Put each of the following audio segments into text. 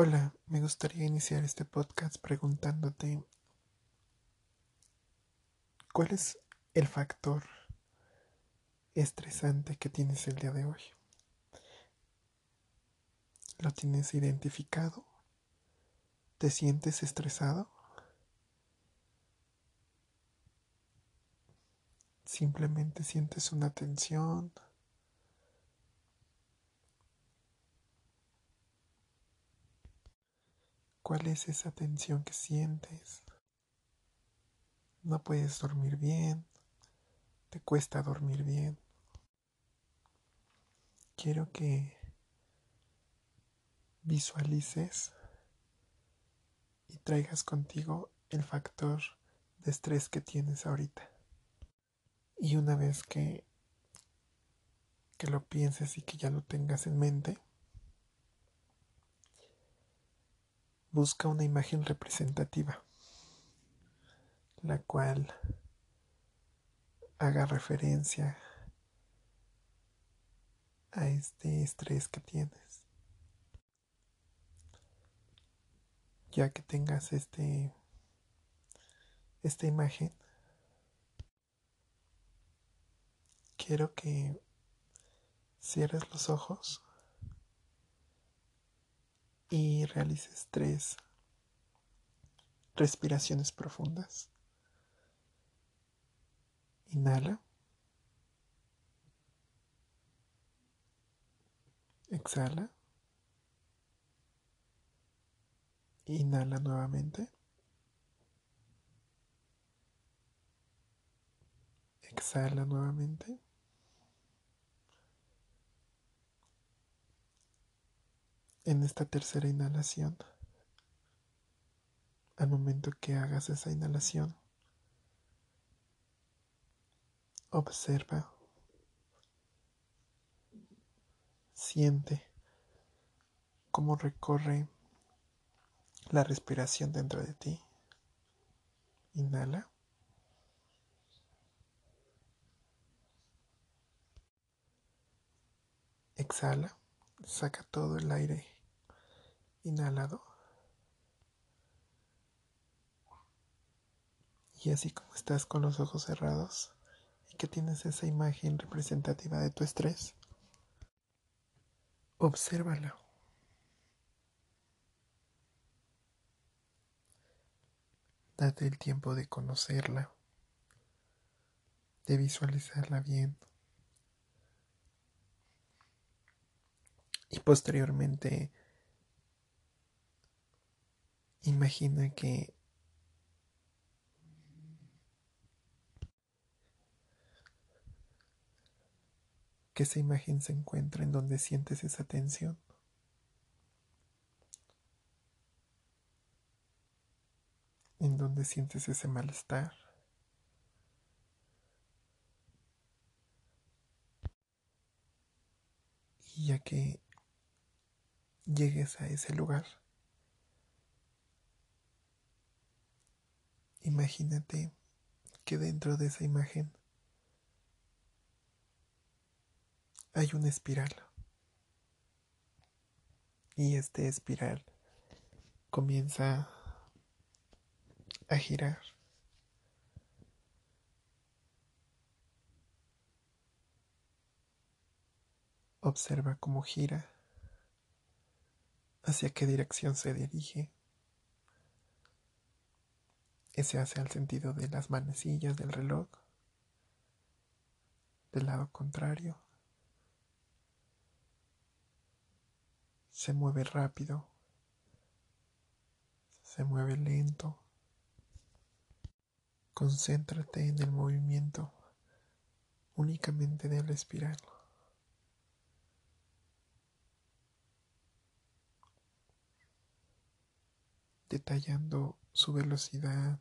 Hola, me gustaría iniciar este podcast preguntándote cuál es el factor estresante que tienes el día de hoy. ¿Lo tienes identificado? ¿Te sientes estresado? Simplemente sientes una tensión, ¿Cuál es esa tensión que sientes? No puedes dormir bien, te cuesta dormir bien. Quiero que visualices y traigas contigo el factor de estrés que tienes ahorita. Y una vez que, que lo pienses y que ya lo tengas en mente, busca una imagen representativa, la cual haga referencia a este estrés que tienes. Ya que tengas este esta imagen, quiero que cierres los ojos y realices tres respiraciones profundas. Inhala. Exhala. Inhala nuevamente. Exhala nuevamente. En esta tercera inhalación, al momento que hagas esa inhalación, observa, siente cómo recorre la respiración dentro de ti. Inhala. Exhala, saca todo el aire inhalado. Y así como estás con los ojos cerrados y que tienes esa imagen representativa de tu estrés, obsérvala. Date el tiempo de conocerla, de visualizarla bien. Y posteriormente Imagina que que esa imagen se encuentra en donde sientes esa tensión. En donde sientes ese malestar. Y ya que llegues a ese lugar, Imagínate que dentro de esa imagen hay una espiral. Y este espiral comienza a girar. Observa cómo gira, hacia qué dirección se dirige. Ese hace al sentido de las manecillas del reloj. Del lado contrario. Se mueve rápido. Se mueve lento. Concéntrate en el movimiento únicamente del espiral. Detallando su velocidad,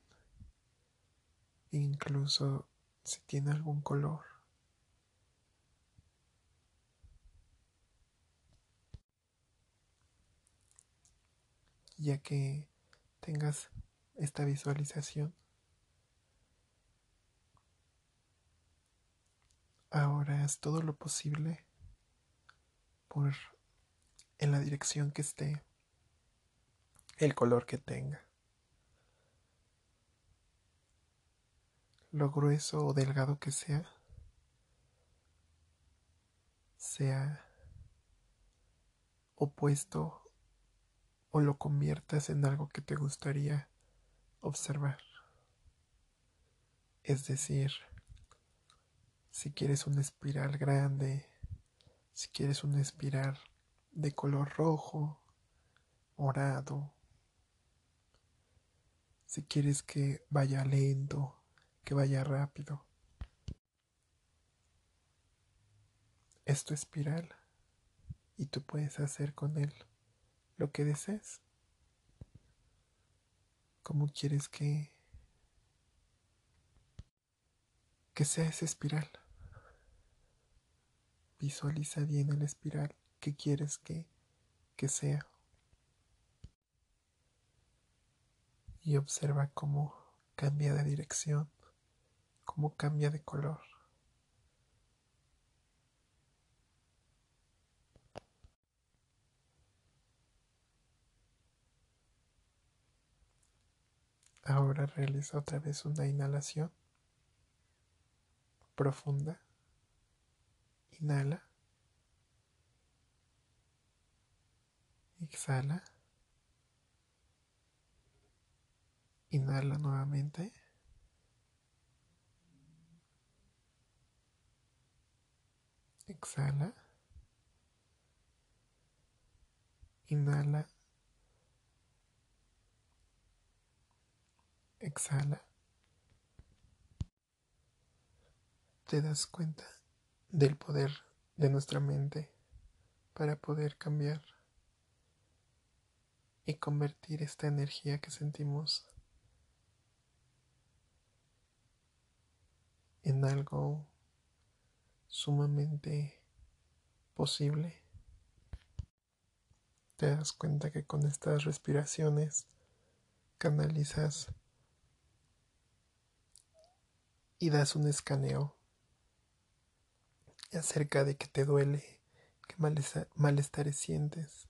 incluso si tiene algún color. Ya que tengas esta visualización, ahora haz todo lo posible por en la dirección que esté el color que tenga. Lo grueso o delgado que sea, sea opuesto o lo conviertas en algo que te gustaría observar. Es decir, si quieres una espiral grande, si quieres una espiral de color rojo, morado, si quieres que vaya lento, que vaya rápido. Es tu espiral y tú puedes hacer con él lo que desees. ¿Cómo quieres que que sea esa espiral? Visualiza bien el espiral que quieres que, que sea. Y observa cómo cambia de dirección, cómo cambia de color. Ahora realiza otra vez una inhalación profunda. Inhala. Exhala. Inhala nuevamente. Exhala. Inhala. Exhala. Te das cuenta del poder de nuestra mente para poder cambiar y convertir esta energía que sentimos en algo sumamente posible. Te das cuenta que con estas respiraciones canalizas y das un escaneo acerca de que te duele, qué malestares sientes.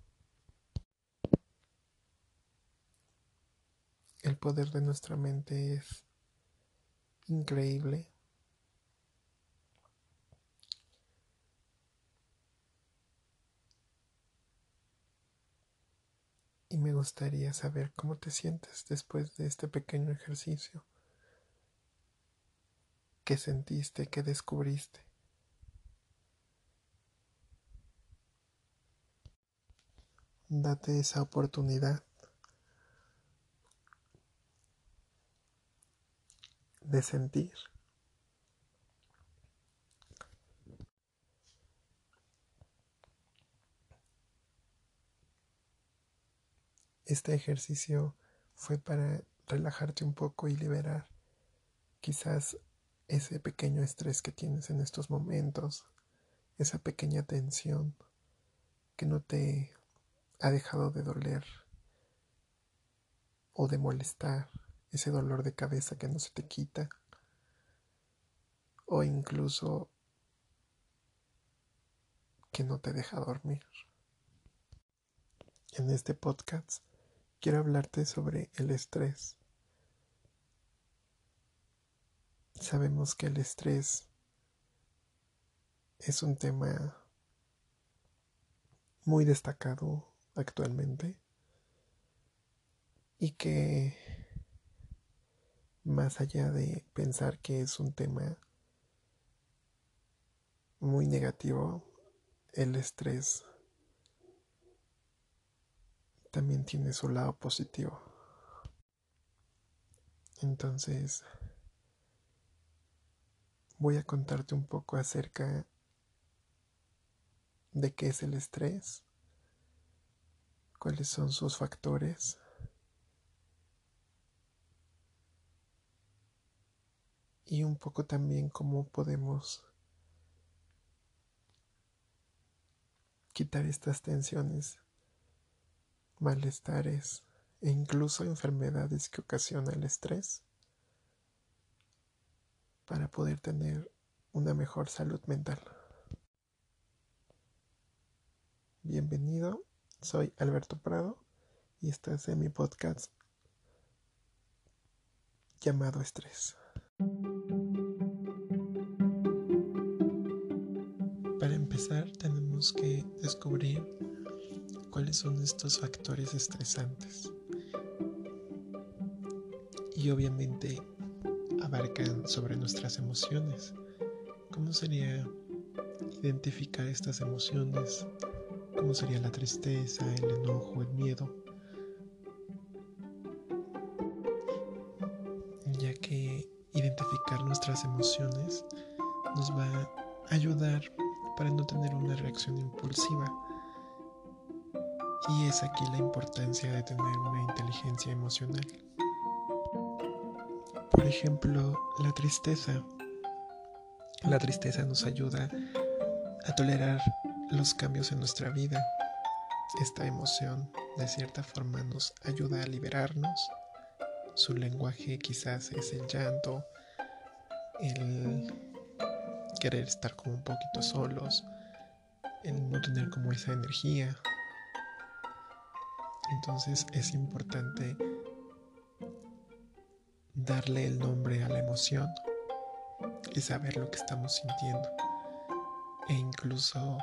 El poder de nuestra mente es increíble. Y me gustaría saber cómo te sientes después de este pequeño ejercicio. ¿Qué sentiste? ¿Qué descubriste? Date esa oportunidad de sentir. Este ejercicio fue para relajarte un poco y liberar quizás ese pequeño estrés que tienes en estos momentos, esa pequeña tensión que no te ha dejado de doler o de molestar, ese dolor de cabeza que no se te quita, o incluso que no te deja dormir. En este podcast quiero hablarte sobre el estrés. Sabemos que el estrés es un tema muy destacado actualmente y que más allá de pensar que es un tema muy negativo, el estrés también tiene su lado positivo. Entonces, voy a contarte un poco acerca de qué es el estrés cuáles son sus factores. Y un poco también cómo podemos quitar estas tensiones, malestares e incluso enfermedades que ocasiona el estrés para poder tener una mejor salud mental. Bienvenido soy Alberto Prado y estás en mi podcast llamado estrés. Para empezar tenemos que descubrir cuáles son estos factores estresantes. Y obviamente abarcan sobre nuestras emociones. ¿Cómo sería identificar estas emociones? ¿Cómo sería la tristeza, el enojo, el miedo? Ya que identificar nuestras emociones nos va a ayudar para no tener una reacción impulsiva. Y es aquí la importancia de tener una inteligencia emocional. Por ejemplo, la tristeza. La tristeza nos ayuda a tolerar los cambios en nuestra vida. Esta emoción de cierta forma nos ayuda a liberarnos. Su lenguaje quizás es el llanto, el querer estar como un poquito solos, el no tener como esa energía. Entonces es importante darle el nombre a la emoción y saber lo que estamos sintiendo e incluso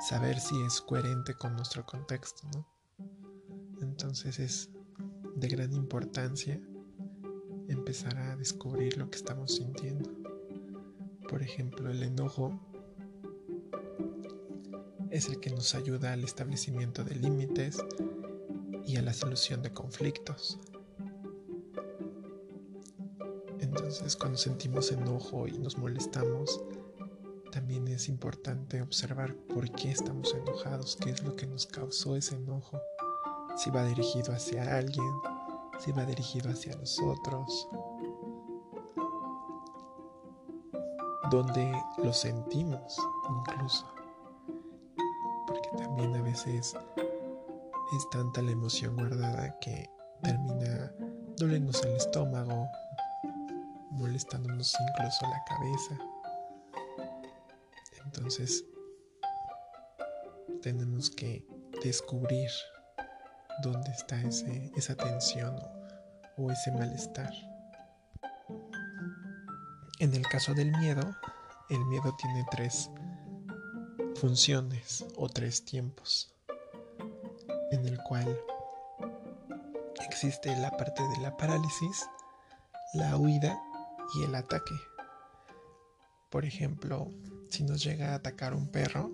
saber si es coherente con nuestro contexto. Entonces es de gran importancia empezar a descubrir lo que estamos sintiendo. Por ejemplo, el enojo es el que nos ayuda al establecimiento de límites y a la solución de conflictos. Entonces cuando sentimos enojo y nos molestamos, también es importante observar por qué estamos enojados, qué es lo que nos causó ese enojo, si va dirigido hacia alguien, si va dirigido hacia nosotros, dónde lo sentimos incluso, porque también a veces es tanta la emoción guardada que termina doliéndose el estómago, molestándonos incluso la cabeza. Entonces tenemos que descubrir dónde está ese, esa tensión o, o ese malestar. En el caso del miedo, el miedo tiene tres funciones o tres tiempos, en el cual existe la parte de la parálisis, la huida y el ataque. Por ejemplo, si nos llega a atacar un perro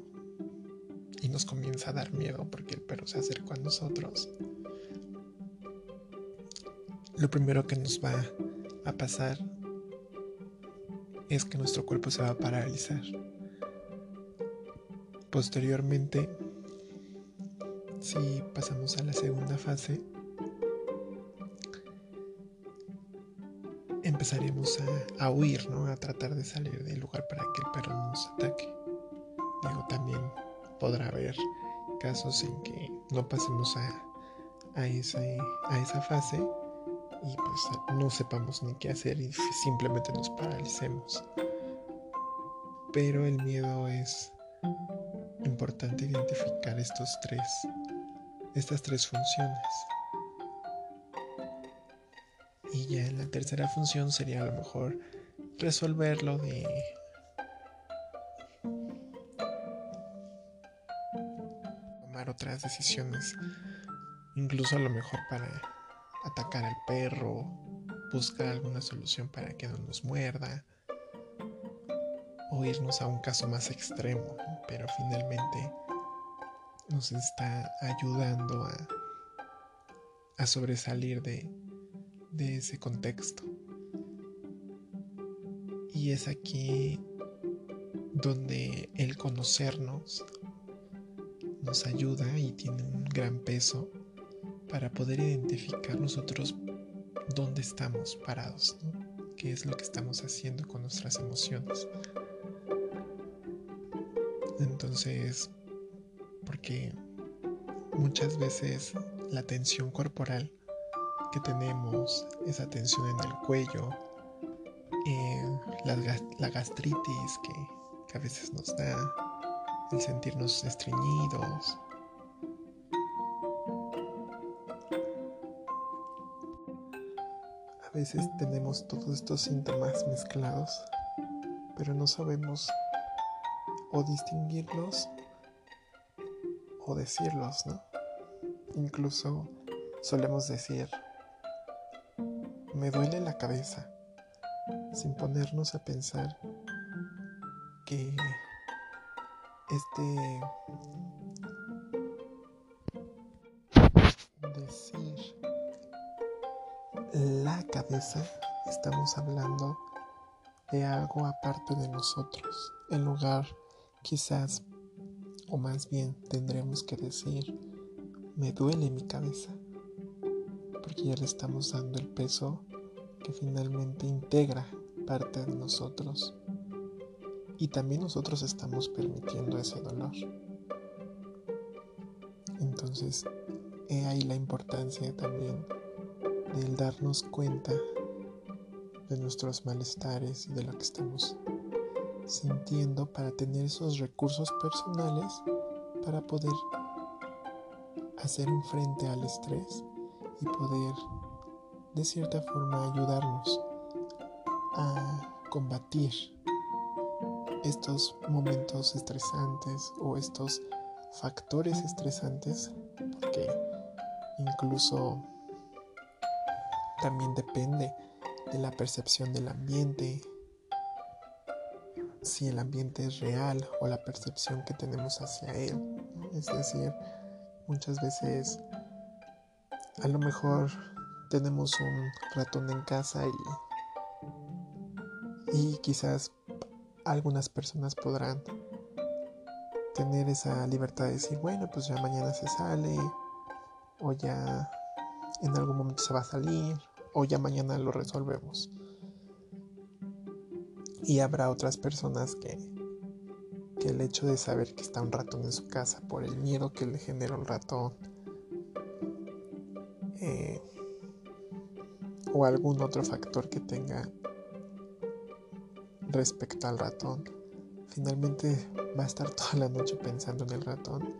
y nos comienza a dar miedo porque el perro se acerca a nosotros, lo primero que nos va a pasar es que nuestro cuerpo se va a paralizar. Posteriormente, si pasamos a la segunda fase, empezaremos a, huir, ¿no? A tratar de salir del lugar para que el perro no nos ataque. Digo, también podrá haber casos en que no pasemos a, a, ese, a esa fase y pues no sepamos ni qué hacer y simplemente nos paralicemos. Pero el miedo es importante identificar estos tres, estas tres funciones. Y ya en la tercera función sería a lo mejor resolverlo de tomar otras decisiones. Incluso a lo mejor para atacar al perro, buscar alguna solución para que no nos muerda. O irnos a un caso más extremo, pero finalmente nos está ayudando a, a sobresalir de, de ese contexto. Y es aquí donde el conocernos nos ayuda y tiene un gran peso para poder identificar nosotros dónde estamos parados, qué es lo que estamos haciendo con nuestras emociones. Entonces, porque muchas veces la tensión corporal que tenemos, esa tensión en el cuello, eh, la, gastritis que, que a veces nos da, el sentirnos estreñidos, a veces tenemos todos estos síntomas mezclados, pero no sabemos o distinguirlos o decirlos, ¿no? Incluso solemos decir, me duele la cabeza, sin ponernos a pensar que este decir la cabeza estamos hablando de algo aparte de nosotros en lugar quizás o más bien tendremos que decir me duele mi cabeza porque ya le estamos dando el peso que finalmente integra parte de nosotros y también nosotros estamos permitiendo ese dolor. Entonces, he ahí la importancia también del darnos cuenta de nuestros malestares y de lo que estamos sintiendo para tener esos recursos personales para poder hacer un frente al estrés y poder de cierta forma ayudarnos a combatir estos momentos estresantes o estos factores estresantes porque incluso también depende de la percepción del ambiente si el ambiente es real o la percepción que tenemos hacia él es decir muchas veces a lo mejor tenemos un ratón en casa y, y quizás algunas personas podrán tener esa libertad de decir, bueno, pues ya mañana se sale, o ya en algún momento se va a salir, o ya mañana lo resolvemos. Y habrá otras personas que, que el hecho de saber que está un ratón en su casa por el miedo que le genera un ratón, eh, o algún otro factor que tenga respecto al ratón. Finalmente va a estar toda la noche pensando en el ratón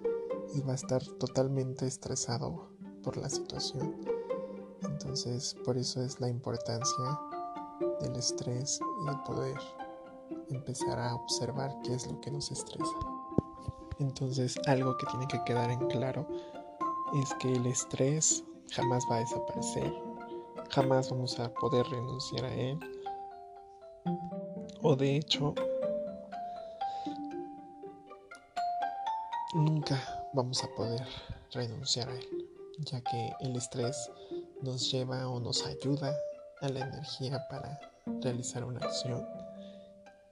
y va a estar totalmente estresado por la situación. Entonces, por eso es la importancia del estrés y el poder empezar a observar qué es lo que nos estresa. Entonces, algo que tiene que quedar en claro es que el estrés jamás va a desaparecer, jamás vamos a poder renunciar a él o de hecho nunca vamos a poder renunciar a él, ya que el estrés nos lleva o nos ayuda a la energía para realizar una acción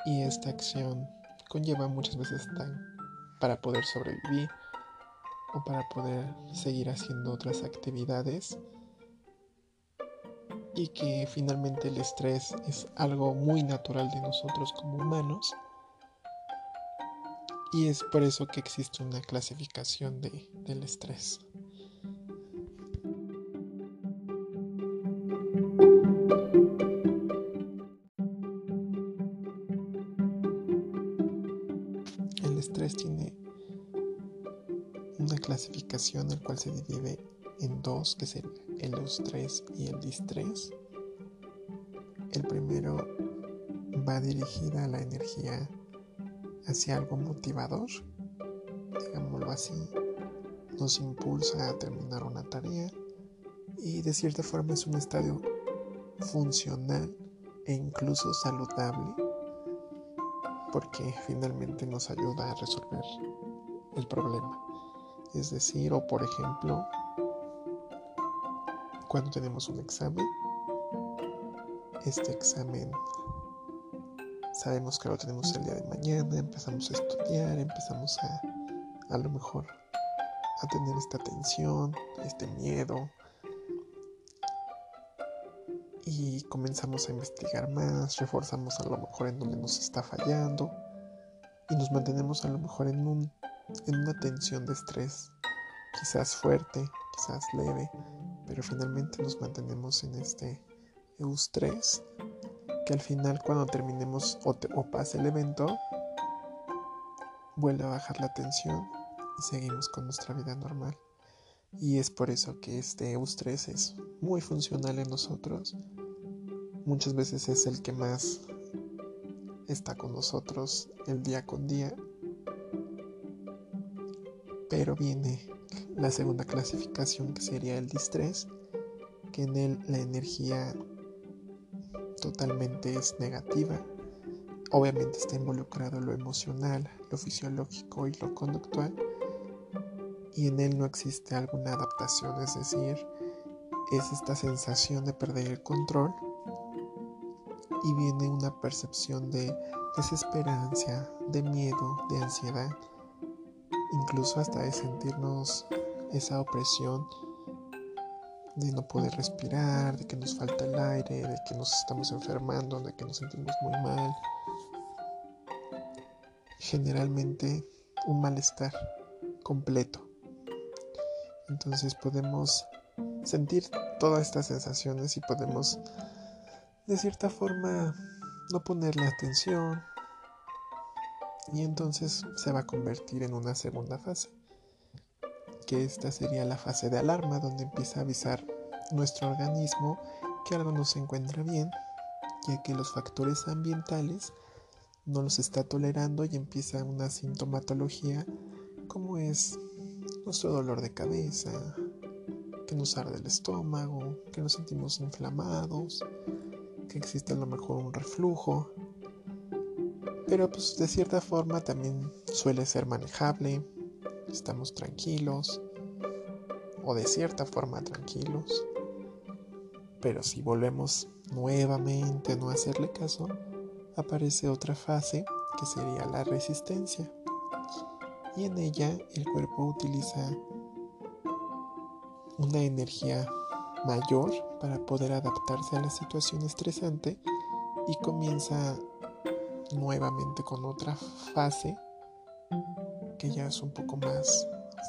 y esta acción conlleva muchas veces time para poder sobrevivir o para poder seguir haciendo otras actividades y que finalmente el estrés es algo muy natural de nosotros como humanos y es por eso que existe una clasificación de, del estrés. El cual se divide en dos, que es el el estrés y el distrés. El primero va dirigida a la energía hacia algo motivador, digámoslo así, nos impulsa a terminar una tarea y de cierta forma es un estadio funcional e incluso saludable porque finalmente nos ayuda a resolver el problema. Es decir, o por ejemplo, cuando tenemos un examen, este examen sabemos que lo tenemos el día de mañana, empezamos a estudiar, empezamos a a lo mejor a tener esta tensión, este miedo y comenzamos a investigar más, reforzamos a lo mejor en donde nos está fallando y nos mantenemos a lo mejor en un en una tensión de estrés, quizás fuerte, quizás leve, pero finalmente nos mantenemos en este eustrés que al final cuando terminemos o, pase el evento vuelve a bajar la tensión y seguimos con nuestra vida normal y es por eso que este eustrés es muy funcional en nosotros muchas veces es el que más está con nosotros el día con día. Pero viene la segunda clasificación que sería el distrés, que en él la energía totalmente es negativa. Obviamente está involucrado lo emocional, lo fisiológico y lo conductual. Y en él no existe alguna adaptación, es decir, es esta sensación de perder el control y viene una percepción de desesperanza, de miedo, de ansiedad, incluso hasta de sentirnos esa opresión de no poder respirar, de que nos falta el aire, de que nos estamos enfermando, de que nos sentimos muy mal. Generalmente un malestar completo. Entonces podemos sentir todas estas sensaciones y podemos de cierta forma no ponerle atención y entonces se va a convertir en una segunda fase que esta sería la fase de alarma donde empieza a avisar nuestro organismo que algo no se encuentra bien ya que los factores ambientales no los está tolerando y empieza una sintomatología como es nuestro dolor de cabeza, que nos arde el estómago, que nos sentimos inflamados, que existe a lo mejor un reflujo, pero pues de cierta forma también suele ser manejable, estamos tranquilos. O de cierta forma tranquilos, pero si volvemos nuevamente a no hacerle caso, aparece otra fase que sería la resistencia. Y en ella el cuerpo utiliza una energía mayor para poder adaptarse a la situación estresante y comienza nuevamente con otra fase que ya es un poco más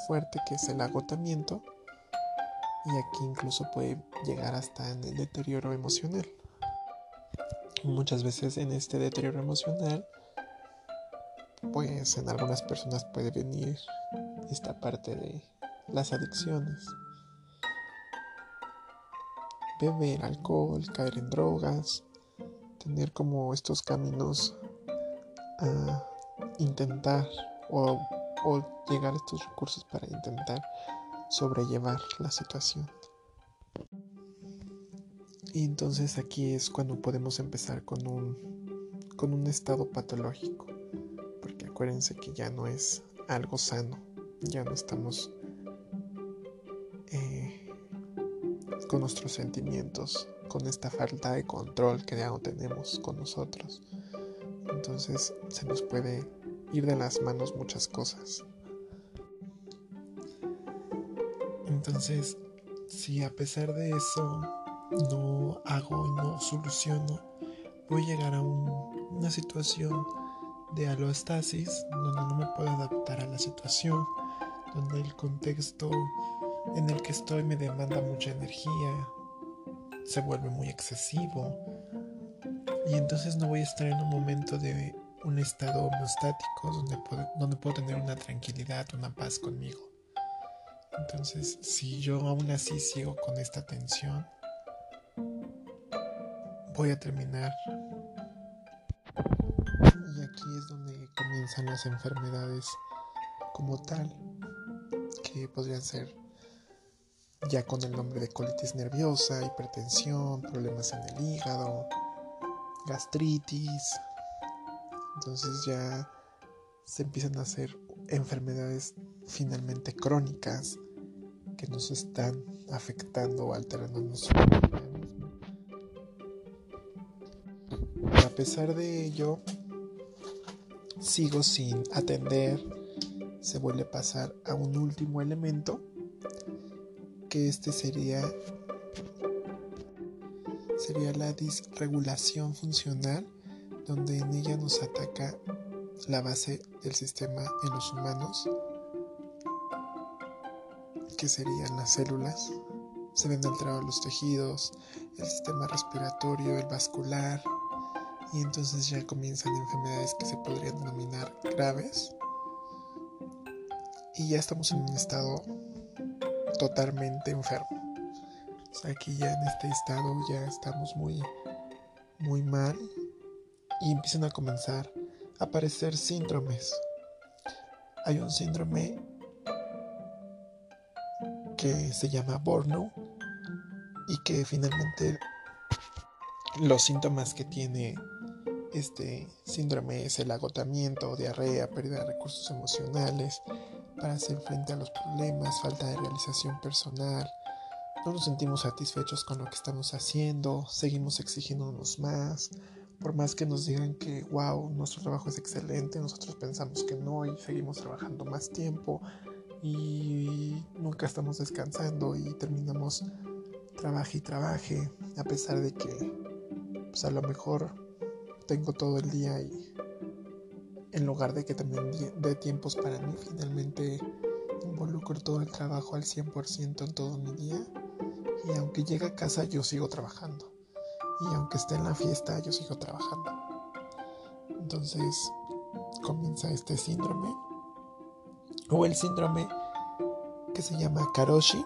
fuerte que es el agotamiento y aquí incluso puede llegar hasta en el deterioro emocional. Muchas veces en este deterioro emocional pues en algunas personas puede venir esta parte de las adicciones beber alcohol, caer en drogas, tener como estos caminos a intentar o, llegar a estos recursos para intentar sobrellevar la situación. Y entonces aquí es cuando podemos empezar con un, con un estado patológico, porque acuérdense que ya no es algo sano, ya no estamos con nuestros sentimientos, con esta falta de control que ya no tenemos con nosotros. Entonces se nos puede ir de las manos muchas cosas. Entonces, si a pesar de eso no hago y no soluciono, voy a llegar a una situación de alostasis donde no me puedo adaptar a la situación, donde el contexto en el que estoy me demanda mucha energía, se vuelve muy excesivo y entonces no voy a estar en un momento de un estado homeostático donde puedo, donde puedo tener una tranquilidad, una paz conmigo. Entonces, si yo aún así sigo con esta tensión, voy a terminar. Y aquí es donde comienzan las enfermedades como tal, que podrían ser ya con el nombre de colitis nerviosa, hipertensión, problemas en el hígado, gastritis. Entonces ya se empiezan a hacer enfermedades finalmente crónicas que nos están afectando o alterando nuestro organismo. A pesar de ello, sigo sin atender, se vuelve a pasar a un último elemento que este sería sería la disregulación funcional donde en ella nos ataca la base del sistema en los humanos que serían las células se ven alterados los tejidos el sistema respiratorio el vascular y entonces ya comienzan enfermedades que se podrían denominar graves y ya estamos en un estado totalmente enfermo. Aquí ya en este estado ya estamos muy muy mal y empiezan a comenzar a aparecer síndromes. Hay un síndrome que se llama Borno y que finalmente los síntomas que tiene este síndrome es el agotamiento, diarrea, pérdida de recursos emocionales para hacer frente a los problemas, falta de realización personal, no nos sentimos satisfechos con lo que estamos haciendo, seguimos exigiéndonos más, por más que nos digan que, wow, nuestro trabajo es excelente, nosotros pensamos que no y seguimos trabajando más tiempo y nunca estamos descansando y terminamos trabaje y trabaje, a pesar de que pues a lo mejor tengo todo el día y en lugar de que también dé tiempos para mí, finalmente involucro todo el trabajo al 100% en todo mi día y aunque llegue a casa yo sigo trabajando y aunque esté en la fiesta yo sigo trabajando. Entonces comienza este síndrome o el síndrome que se llama Karoshi,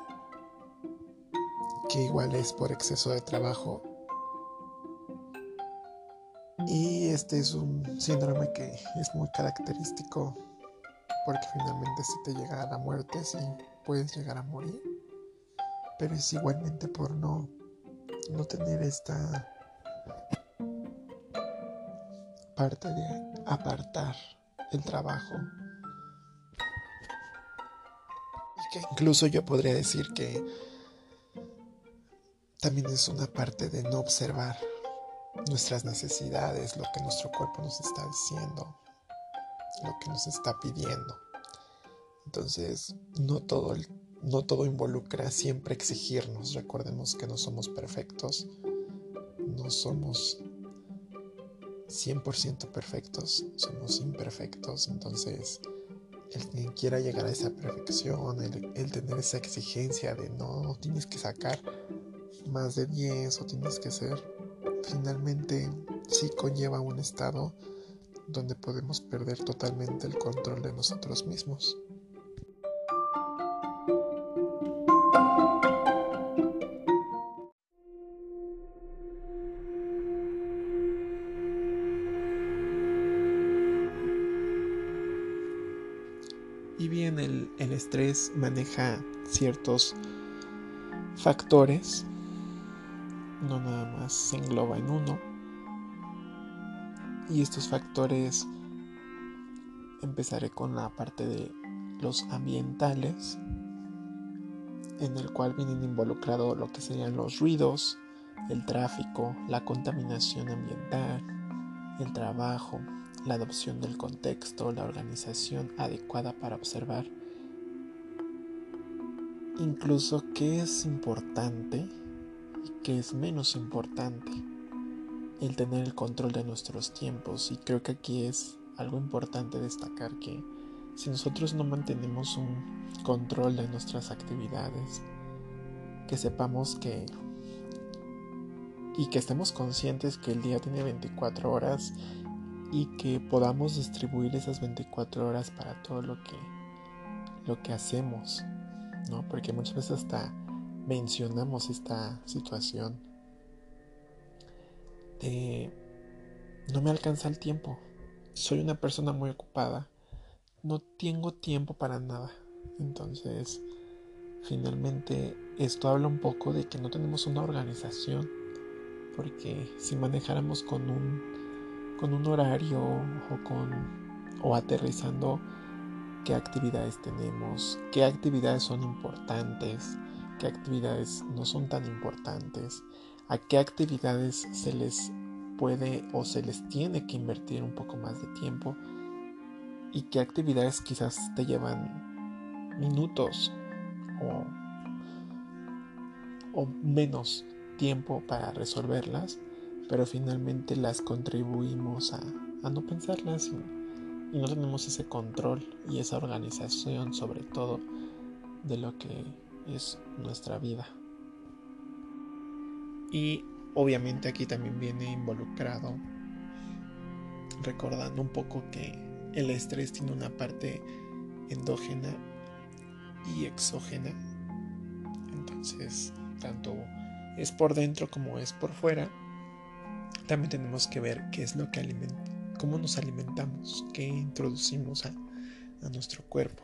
que igual es por exceso de trabajo. Y este es un síndrome que es muy característico porque finalmente si te llega a la muerte, si puedes llegar a morir, pero es igualmente por no, no tener esta parte de apartar el trabajo. Y que incluso yo podría decir que también es una parte de no observar nuestras necesidades, lo que nuestro cuerpo nos está diciendo, lo que nos está pidiendo. Entonces, no todo, no todo involucra siempre exigirnos. Recordemos que no somos perfectos, no somos 100% perfectos, somos imperfectos, entonces el que quiera llegar a esa perfección, el, tener esa exigencia de no, tienes que sacar más de 10 o tienes que ser, finalmente sí conlleva un estado donde podemos perder totalmente el control de nosotros mismos. Maneja ciertos factores, no nada más se engloba en uno. Y estos factores, empezaré con la parte de los ambientales, en el cual vienen involucrados lo que serían los ruidos, el tráfico, la contaminación ambiental, el trabajo, la adopción del contexto, la organización adecuada para observar, incluso qué es importante y qué es menos importante, el tener el control de nuestros tiempos. Y creo que aquí es algo importante destacar que si nosotros no mantenemos un control de nuestras actividades, que sepamos que y que estemos conscientes que el día tiene 24 horas y que podamos distribuir esas 24 horas para todo lo que lo que hacemos, ¿no? Porque muchas veces hasta mencionamos esta situación de no me alcanza el tiempo. Soy una persona muy ocupada. No tengo tiempo para nada. Entonces, finalmente esto habla un poco de que no tenemos una organización, porque si manejáramos con un con un horario o con o aterrizando qué actividades tenemos, qué actividades son importantes, qué actividades no son tan importantes, a qué actividades se les puede o se les tiene que invertir un poco más de tiempo y qué actividades quizás te llevan minutos o, o menos tiempo para resolverlas pero finalmente las contribuimos a, no pensarlas y, no tenemos ese control y esa organización sobre todo de lo que es nuestra vida. Y obviamente aquí también viene involucrado recordando un poco que el estrés tiene una parte endógena y exógena. Entonces, tanto es por dentro como es por fuera también tenemos que ver qué es lo que alimenta, cómo nos alimentamos, qué introducimos a, nuestro cuerpo.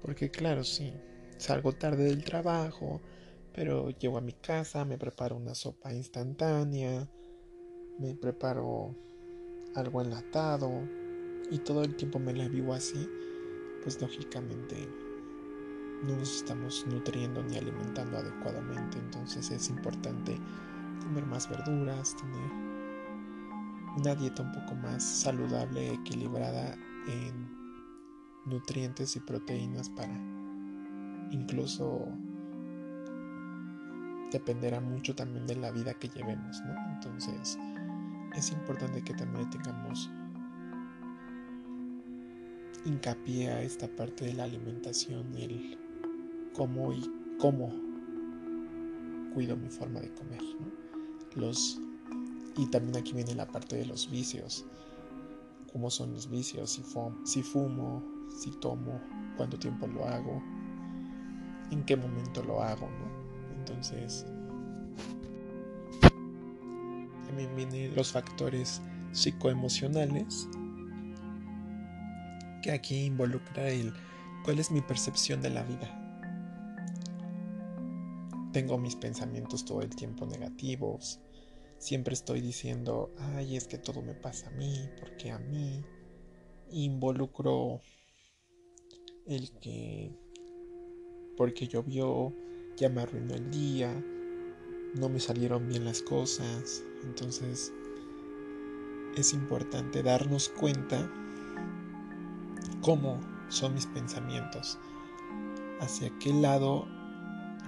Porque claro, sí, salgo tarde del trabajo, pero llego a mi casa, me preparo una sopa instantánea, me preparo algo enlatado y todo el tiempo me la vivo así, pues lógicamente no nos estamos nutriendo ni alimentando adecuadamente. Entonces es importante comer más verduras, tener una dieta un poco más saludable, equilibrada en nutrientes y proteínas para incluso dependerá mucho también de la vida que llevemos, ¿no? Entonces es importante que también tengamos hincapié a esta parte de la alimentación, el cómo y cómo cuido mi forma de comer, ¿no? Los y también aquí viene la parte de los vicios. ¿Cómo son los vicios? Si, fumo, si tomo, cuánto tiempo lo hago, en qué momento lo hago, ¿no? Entonces, también vienen los factores psicoemocionales, que aquí involucra el cuál es mi percepción de la vida. Tengo mis pensamientos todo el tiempo negativos. Siempre estoy diciendo, ay, es que todo me pasa a mí, porque a mí. Involucro el que porque llovió, ya me arruinó el día, no me salieron bien las cosas. Entonces es importante darnos cuenta cómo son mis pensamientos, hacia qué lado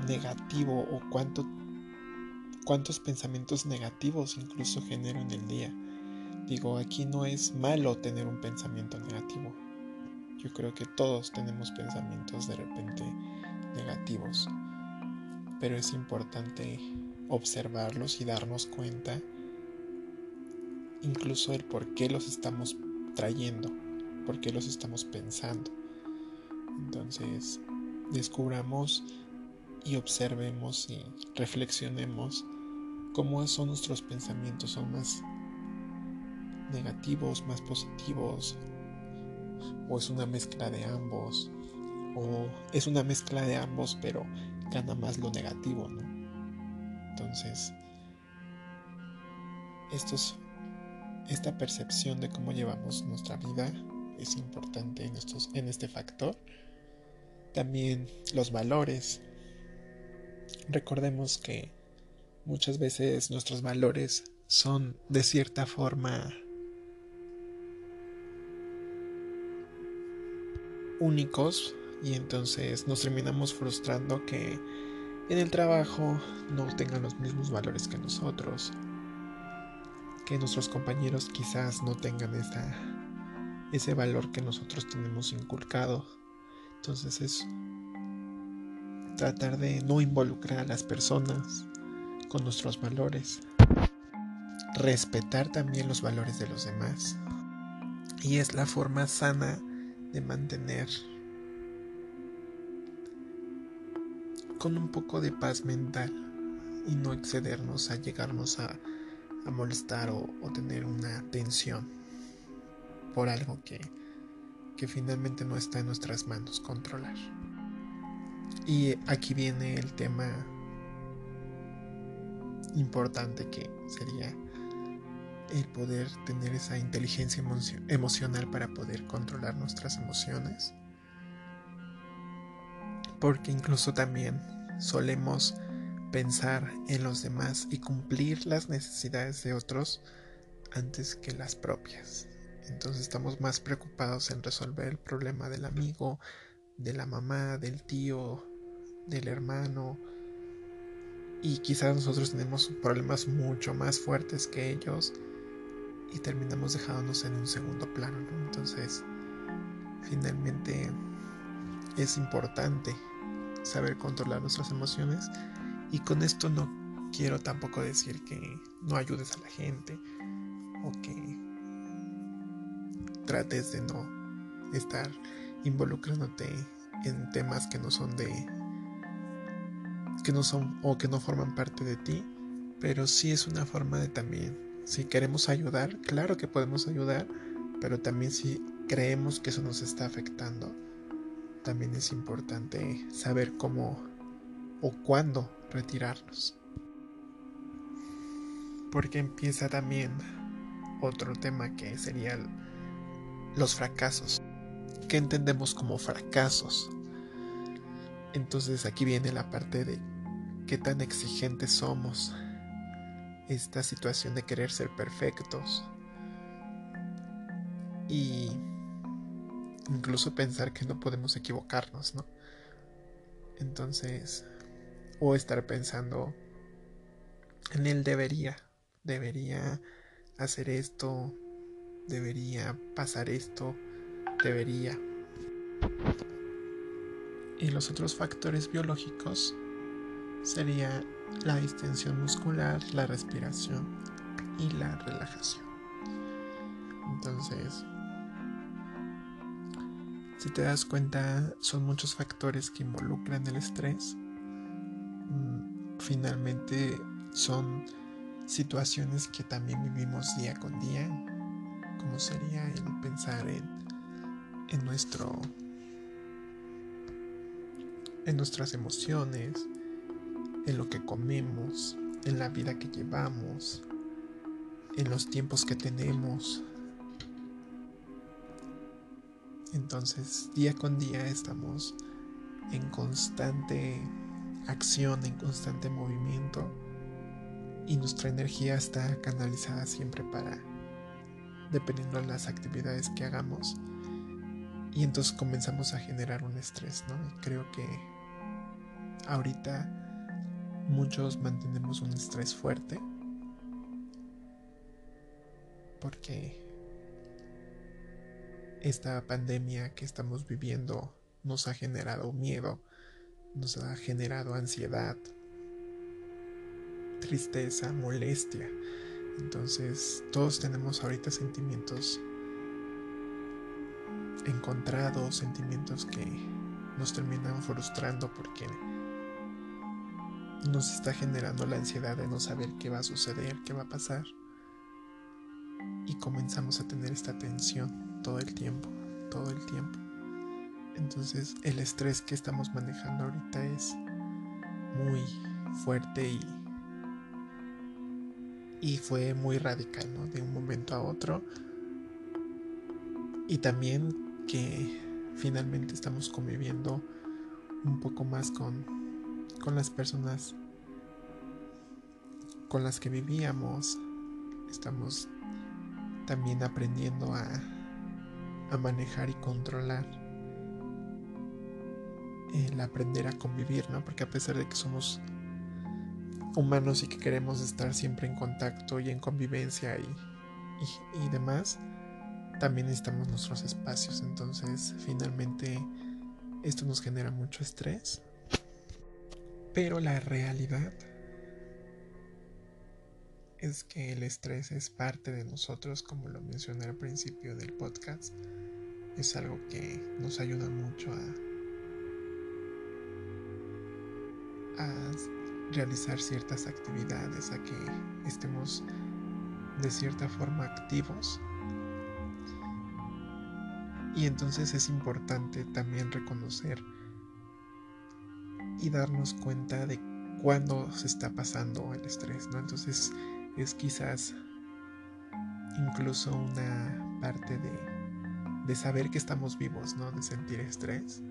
negativo o cuánto, cuántos pensamientos negativos incluso genero en el día. Digo, aquí no es malo tener un pensamiento negativo. Yo creo que todos tenemos pensamientos de repente negativos, pero es importante observarlos y darnos cuenta incluso el por qué los estamos trayendo, por qué los estamos pensando. Entonces, descubramos y observemos y reflexionemos cómo son nuestros pensamientos, son más negativos, más positivos, o es una mezcla de ambos, o es una mezcla de ambos, pero gana más lo negativo, ¿no? Entonces, esta percepción de cómo llevamos nuestra vida es importante en este factor. También los valores. Recordemos que muchas veces nuestros valores son de cierta forma únicos y entonces nos terminamos frustrando que en el trabajo no tengan los mismos valores que nosotros, que nuestros compañeros quizás no tengan esa, ese valor que nosotros tenemos inculcado. Entonces es tratar de no involucrar a las personas con nuestros valores, respetar también los valores de los demás. Y es la forma sana de mantener con un poco de paz mental y no excedernos a llegarnos a, molestar o, tener una tensión por algo que, que finalmente no está en nuestras manos controlar. Y aquí viene el tema importante que sería el poder tener esa inteligencia emocional para poder controlar nuestras emociones porque incluso también solemos pensar en los demás y cumplir las necesidades de otros antes que las propias. Entonces estamos más preocupados en resolver el problema del amigo, de la mamá, del tío, del hermano. Y quizás nosotros tenemos problemas mucho más fuertes que ellos y terminamos dejándonos en un segundo plano. Entonces, finalmente es importante saber controlar nuestras emociones y con esto no quiero tampoco decir que no ayudes a la gente o que trates de no estar involucrándote en temas que no son de que no son o que no forman parte de ti pero sí es una forma de también Si queremos ayudar, claro que podemos ayudar, pero también si creemos que eso nos está afectando, también es importante saber cómo o cuándo retirarnos. Porque empieza también otro tema que sería los fracasos. ¿Qué entendemos como fracasos? Entonces aquí viene la parte de qué tan exigentes somos. Esta situación de querer ser perfectos. Y incluso pensar que no podemos equivocarnos, ¿no? Entonces, o estar pensando en él debería, debería hacer esto, debería pasar esto, debería. Y los otros factores biológicos sería la distensión muscular, la respiración y la relajación. Entonces, si te das cuenta, son muchos factores que involucran el estrés. Mm, finalmente son situaciones que también vivimos día con día, como sería el pensar en, en nuestro en nuestras emociones, en lo que comemos, en la vida que llevamos, en los tiempos que tenemos, entonces, día con día estamos en constante acción, en constante movimiento y nuestra energía está canalizada siempre para, dependiendo de las actividades que hagamos. Y entonces comenzamos a generar un estrés, ¿no? Y creo que ahorita muchos mantenemos un estrés fuerte porque esta pandemia que estamos viviendo nos ha generado miedo, nos ha generado ansiedad, tristeza, molestia. Entonces todos tenemos ahorita sentimientos encontrados, sentimientos que nos terminan frustrando porque nos está generando la ansiedad de no saber qué va a suceder, qué va a pasar. Y comenzamos a tener esta tensión todo el tiempo, todo el tiempo. Entonces el estrés que estamos manejando ahorita es muy fuerte y, y fue muy radical, ¿no? De un momento a otro. Y también que finalmente estamos conviviendo un poco más con, con las personas con las que vivíamos. Estamos también aprendiendo a a manejar y controlar el aprender a convivir, ¿no? Porque a pesar de que somos humanos y que queremos estar siempre en contacto y en convivencia y, y, demás, también necesitamos nuestros espacios. Entonces, finalmente, esto nos genera mucho estrés. Pero la realidad es que el estrés es parte de nosotros, como lo mencioné al principio del podcast es algo que nos ayuda mucho a, realizar ciertas actividades, a que estemos de cierta forma activos. Y entonces es importante también reconocer y darnos cuenta de cuándo se está pasando el estrés, ¿no? Entonces es quizás incluso una parte de de saber que estamos vivos, ¿no? De sentir estrés,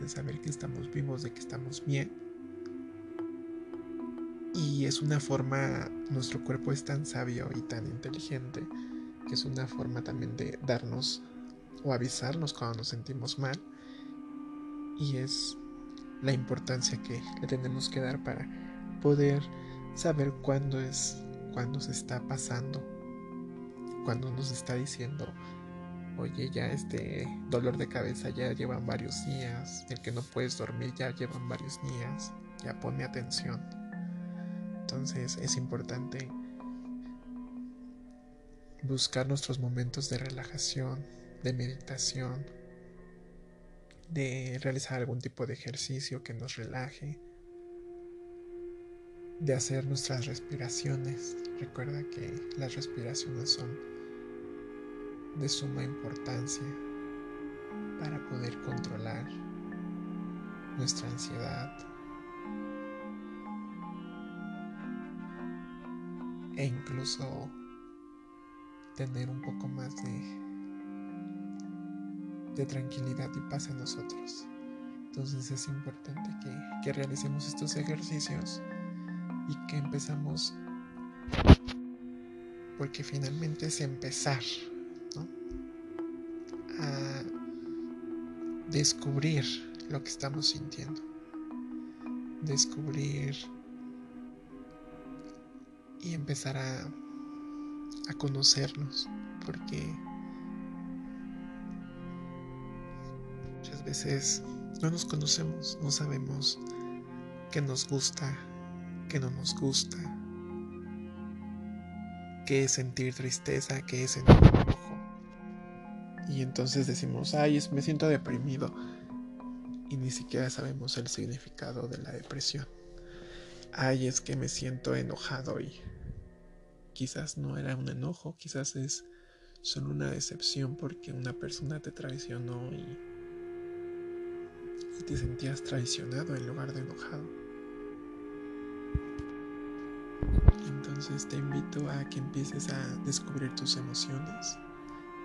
de saber que estamos vivos, de que estamos bien. Y es una forma, nuestro cuerpo es tan sabio y tan inteligente, que es una forma también de darnos o avisarnos cuando nos sentimos mal. Y es la importancia que le tenemos que dar para poder saber cuándo es, cuándo se está pasando, cuándo nos está diciendo oye, ya este dolor de cabeza ya llevan varios días, el que no puedes dormir ya llevan varios días, ya pone atención. Entonces es importante buscar nuestros momentos de relajación, de meditación, de realizar algún tipo de ejercicio que nos relaje, de hacer nuestras respiraciones. Recuerda que las respiraciones son de suma importancia para poder controlar nuestra ansiedad e incluso tener un poco más de, de tranquilidad y paz en nosotros. Entonces es importante que, que realicemos estos ejercicios y que empezamos porque finalmente es empezar a descubrir lo que estamos sintiendo descubrir y empezar a, a conocernos porque veces no nos conocemos no sabemos qué nos gusta que no nos gusta, qué es sentir tristeza, qué es sentir enojo. Y entonces decimos, ay, me siento deprimido. Y ni siquiera sabemos el significado de la depresión. Ay, es que me siento enojado y quizás no era un enojo, quizás es solo una decepción porque una persona te traicionó y, te sentías traicionado en lugar de enojado. Entonces te invito a que empieces a descubrir tus emociones.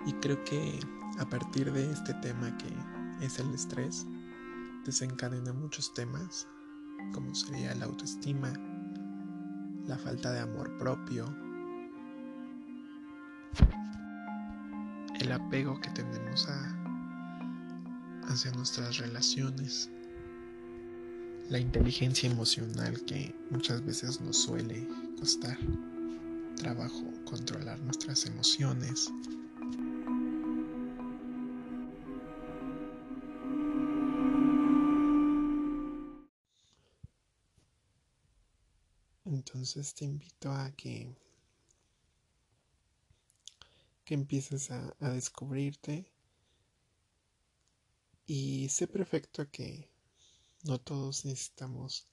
Y creo que a partir de este tema que es el estrés, desencadena muchos temas, como sería la autoestima, la falta de amor propio, el apego que tenemos a, hacia nuestras relaciones, la inteligencia emocional que muchas veces nos suele costar trabajo controlar nuestras emociones. Entonces te invito a que, que empieces a, a descubrirte y sé perfecto que no todos necesitamos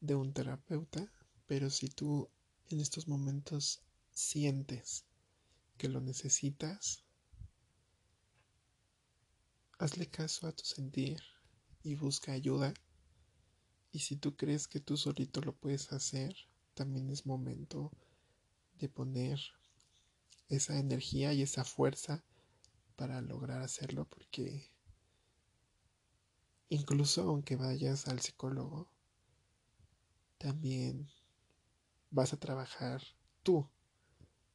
de un terapeuta, pero si tú en estos momentos sientes que lo necesitas, hazle caso a tu sentir y busca ayuda. Y si tú crees que tú solito lo puedes hacer, también es momento de poner esa energía y esa fuerza para lograr hacerlo porque Incluso aunque vayas al psicólogo, también vas a trabajar tú.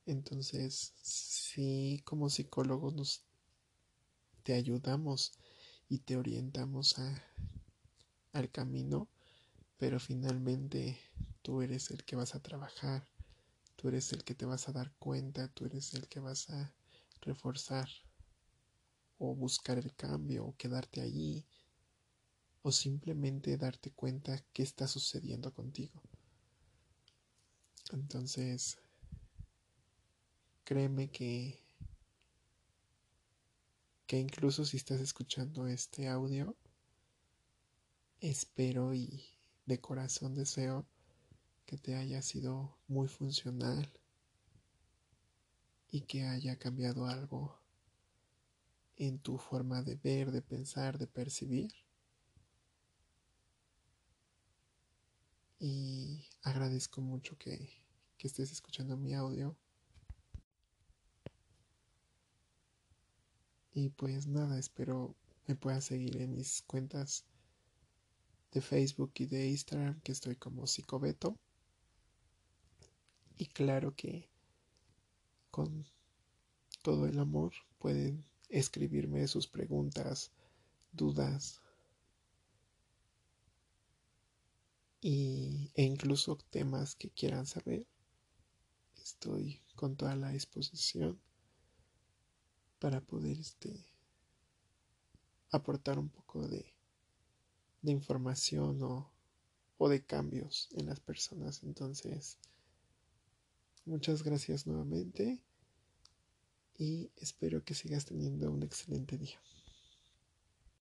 Entonces, si como psicólogos nos te ayudamos y te orientamos a, al camino, pero finalmente tú eres el que vas a trabajar, tú eres el que te vas a dar cuenta, tú eres el que vas a reforzar o buscar el cambio o quedarte allí o simplemente darte cuenta qué está sucediendo contigo. Entonces, créeme que que incluso si estás escuchando este audio, espero y de corazón deseo que te haya sido muy funcional y que haya cambiado algo en tu forma de ver, de pensar, de percibir y agradezco mucho que, estés escuchando mi audio. Y pues nada, espero me puedas seguir en mis cuentas de Facebook y de Instagram, que estoy como psicobeto. Y claro que con todo el amor pueden escribirme sus preguntas, dudas, y, e incluso temas que quieran saber. Estoy con toda la disposición para poder este, aportar un poco de, de información o, o de cambios en las personas. Entonces, muchas gracias nuevamente y espero que sigas teniendo un excelente día.